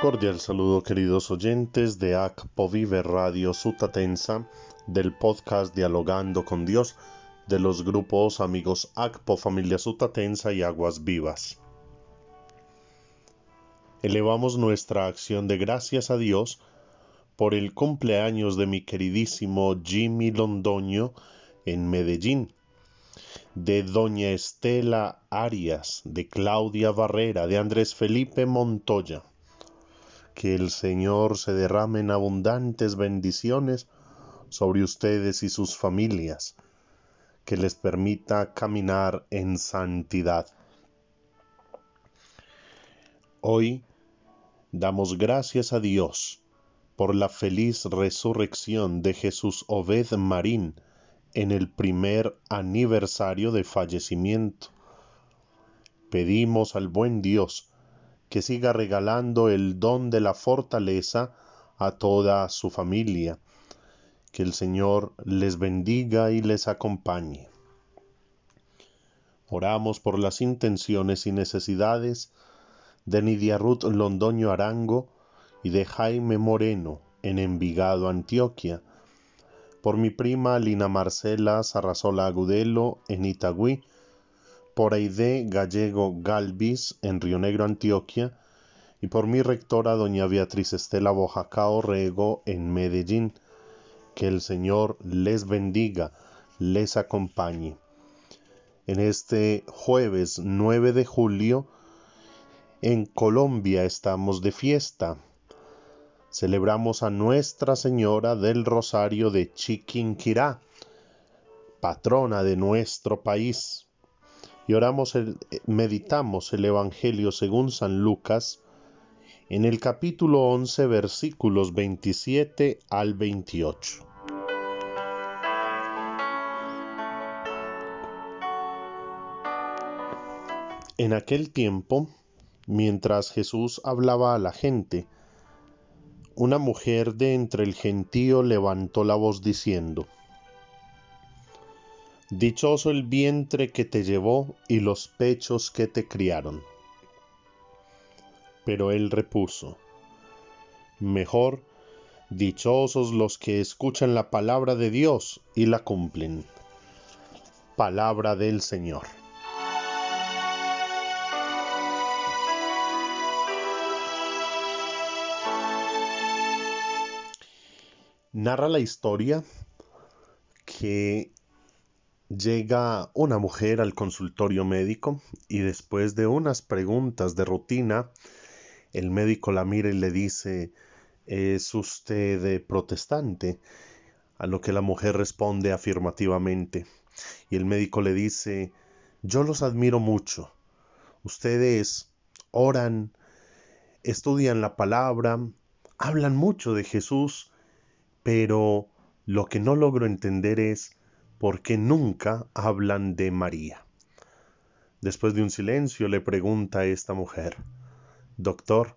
Cordial saludo queridos oyentes de ACPO Vive Radio Sutatensa, del podcast Dialogando con Dios, de los grupos amigos ACPO Familia Sutatensa y Aguas Vivas. Elevamos nuestra acción de gracias a Dios por el cumpleaños de mi queridísimo Jimmy Londoño en Medellín, de doña Estela Arias, de Claudia Barrera, de Andrés Felipe Montoya que el Señor se derrame en abundantes bendiciones sobre ustedes y sus familias, que les permita caminar en santidad. Hoy damos gracias a Dios por la feliz resurrección de Jesús Obed Marín en el primer aniversario de fallecimiento. Pedimos al buen Dios que siga regalando el don de la fortaleza a toda su familia. Que el Señor les bendiga y les acompañe. Oramos por las intenciones y necesidades de Nidia Ruth Londoño Arango y de Jaime Moreno en Envigado, Antioquia, por mi prima Lina Marcela Sarrazola Agudelo en Itagüí, por Aide Gallego Galvis en Río Negro, Antioquia, y por mi rectora doña Beatriz Estela Bojacao Rego en Medellín. Que el Señor les bendiga, les acompañe. En este jueves 9 de julio, en Colombia estamos de fiesta. Celebramos a Nuestra Señora del Rosario de Chiquinquirá, patrona de nuestro país y oramos, el, meditamos el Evangelio según San Lucas en el capítulo 11 versículos 27 al 28. En aquel tiempo, mientras Jesús hablaba a la gente, una mujer de entre el gentío levantó la voz diciendo, Dichoso el vientre que te llevó y los pechos que te criaron. Pero él repuso, Mejor, dichosos los que escuchan la palabra de Dios y la cumplen. Palabra del Señor. Narra la historia que Llega una mujer al consultorio médico y después de unas preguntas de rutina, el médico la mira y le dice, ¿es usted protestante? A lo que la mujer responde afirmativamente. Y el médico le dice, yo los admiro mucho. Ustedes oran, estudian la palabra, hablan mucho de Jesús, pero lo que no logro entender es porque nunca hablan de María. Después de un silencio le pregunta esta mujer, Doctor,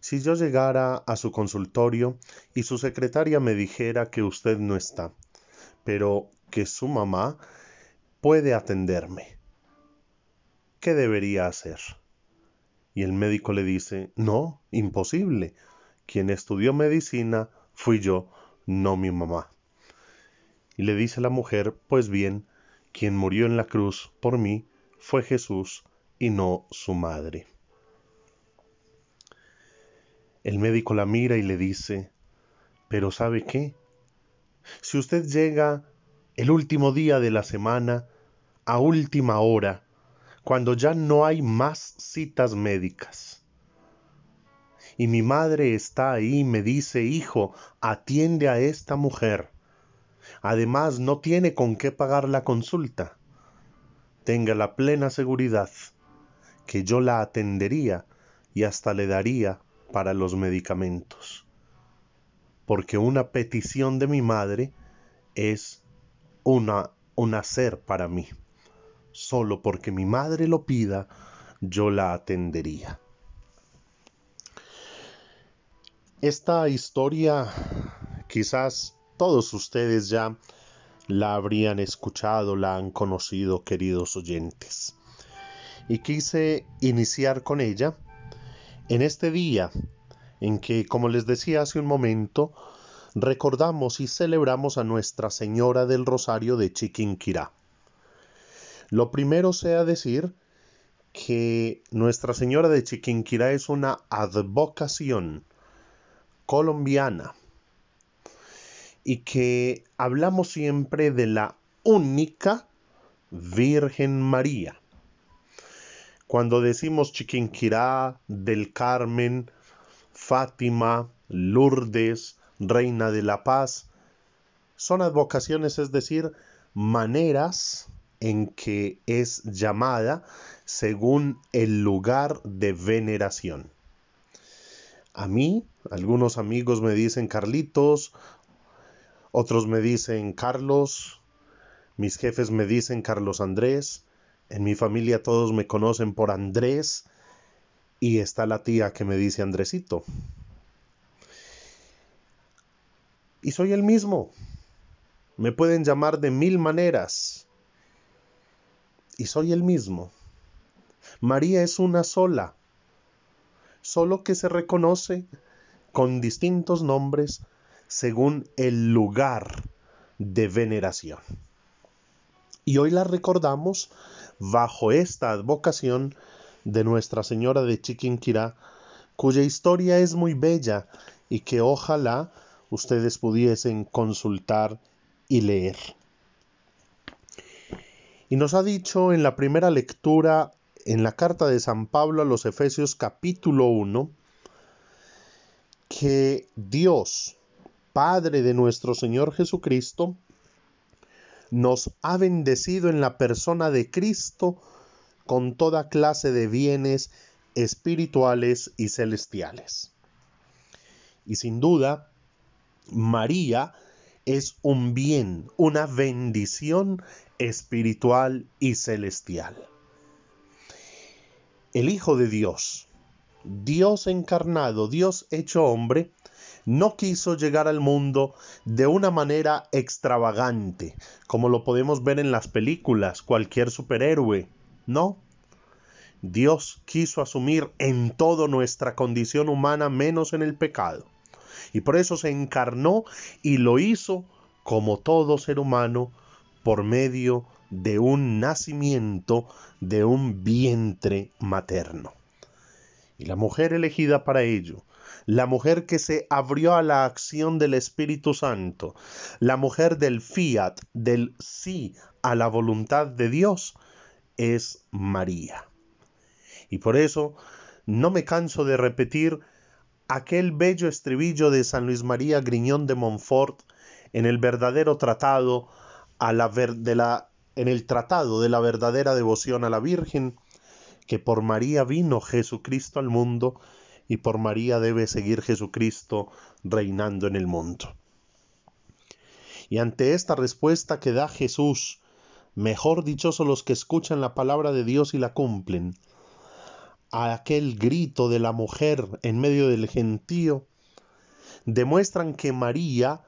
si yo llegara a su consultorio y su secretaria me dijera que usted no está, pero que su mamá puede atenderme, ¿qué debería hacer? Y el médico le dice, no, imposible. Quien estudió medicina fui yo, no mi mamá. Y le dice la mujer, pues bien, quien murió en la cruz por mí fue Jesús y no su madre. El médico la mira y le dice, pero ¿sabe qué? Si usted llega el último día de la semana, a última hora, cuando ya no hay más citas médicas, y mi madre está ahí y me dice, hijo, atiende a esta mujer, Además, no tiene con qué pagar la consulta. Tenga la plena seguridad que yo la atendería y hasta le daría para los medicamentos. Porque una petición de mi madre es una, un hacer para mí. Solo porque mi madre lo pida, yo la atendería. Esta historia quizás todos ustedes ya la habrían escuchado, la han conocido, queridos oyentes. Y quise iniciar con ella en este día en que, como les decía hace un momento, recordamos y celebramos a Nuestra Señora del Rosario de Chiquinquirá. Lo primero sea decir que Nuestra Señora de Chiquinquirá es una advocación colombiana y que hablamos siempre de la única Virgen María. Cuando decimos Chiquinquirá, del Carmen, Fátima, Lourdes, Reina de la Paz, son advocaciones, es decir, maneras en que es llamada según el lugar de veneración. A mí, algunos amigos me dicen Carlitos, otros me dicen Carlos, mis jefes me dicen Carlos Andrés, en mi familia todos me conocen por Andrés y está la tía que me dice Andresito. Y soy el mismo. Me pueden llamar de mil maneras. Y soy el mismo. María es una sola, solo que se reconoce con distintos nombres según el lugar de veneración. Y hoy la recordamos bajo esta advocación de Nuestra Señora de Chiquinquirá, cuya historia es muy bella y que ojalá ustedes pudiesen consultar y leer. Y nos ha dicho en la primera lectura en la carta de San Pablo a los Efesios capítulo 1 que Dios, Padre de nuestro Señor Jesucristo, nos ha bendecido en la persona de Cristo con toda clase de bienes espirituales y celestiales. Y sin duda, María es un bien, una bendición espiritual y celestial. El Hijo de Dios, Dios encarnado, Dios hecho hombre, no quiso llegar al mundo de una manera extravagante, como lo podemos ver en las películas, cualquier superhéroe. No. Dios quiso asumir en todo nuestra condición humana menos en el pecado. Y por eso se encarnó y lo hizo como todo ser humano por medio de un nacimiento de un vientre materno. Y la mujer elegida para ello, la mujer que se abrió a la acción del Espíritu Santo, la mujer del fiat, del sí a la voluntad de Dios, es María. Y por eso no me canso de repetir aquel bello estribillo de San Luis María Griñón de Montfort en el verdadero tratado a la de la, en el tratado de la verdadera devoción a la Virgen, que por María vino Jesucristo al mundo y por María debe seguir Jesucristo reinando en el mundo. Y ante esta respuesta que da Jesús, mejor dichosos los que escuchan la palabra de Dios y la cumplen, a aquel grito de la mujer en medio del gentío, demuestran que María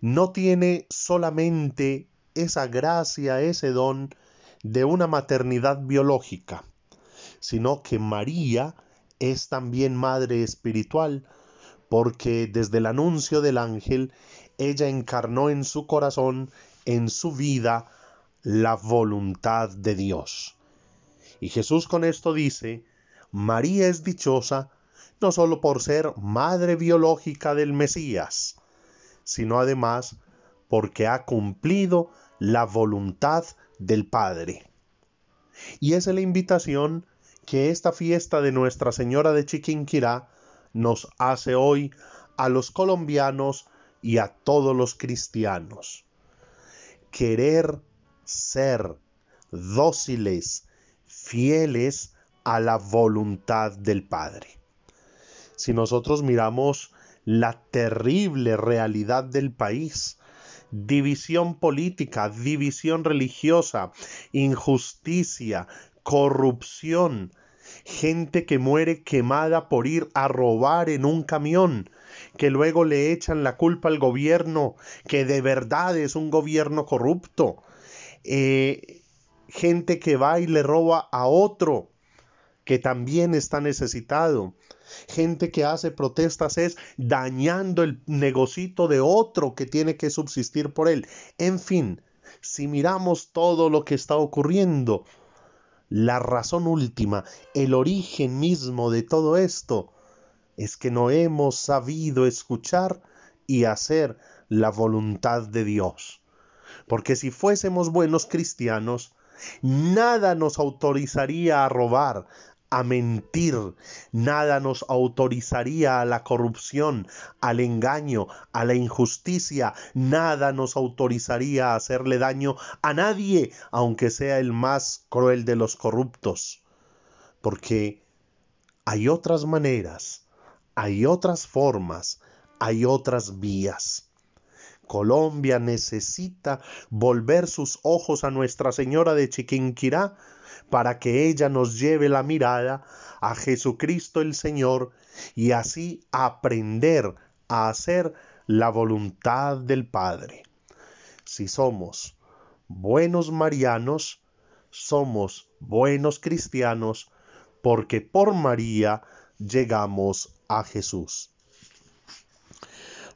no tiene solamente esa gracia, ese don de una maternidad biológica, sino que María es también madre espiritual, porque desde el anuncio del ángel, ella encarnó en su corazón, en su vida, la voluntad de Dios. Y Jesús con esto dice, María es dichosa no sólo por ser madre biológica del Mesías, sino además porque ha cumplido la voluntad del Padre. Y esa es la invitación que esta fiesta de Nuestra Señora de Chiquinquirá nos hace hoy a los colombianos y a todos los cristianos. Querer ser dóciles, fieles a la voluntad del Padre. Si nosotros miramos la terrible realidad del país, división política, división religiosa, injusticia, corrupción, gente que muere quemada por ir a robar en un camión, que luego le echan la culpa al gobierno, que de verdad es un gobierno corrupto, eh, gente que va y le roba a otro, que también está necesitado, Gente que hace protestas es dañando el negocito de otro que tiene que subsistir por él. En fin, si miramos todo lo que está ocurriendo, la razón última, el origen mismo de todo esto, es que no hemos sabido escuchar y hacer la voluntad de Dios. Porque si fuésemos buenos cristianos, nada nos autorizaría a robar, a mentir, nada nos autorizaría a la corrupción, al engaño, a la injusticia, nada nos autorizaría a hacerle daño a nadie, aunque sea el más cruel de los corruptos. Porque hay otras maneras, hay otras formas, hay otras vías. Colombia necesita volver sus ojos a Nuestra Señora de Chiquinquirá para que ella nos lleve la mirada a Jesucristo el Señor y así aprender a hacer la voluntad del Padre. Si somos buenos marianos, somos buenos cristianos, porque por María llegamos a Jesús.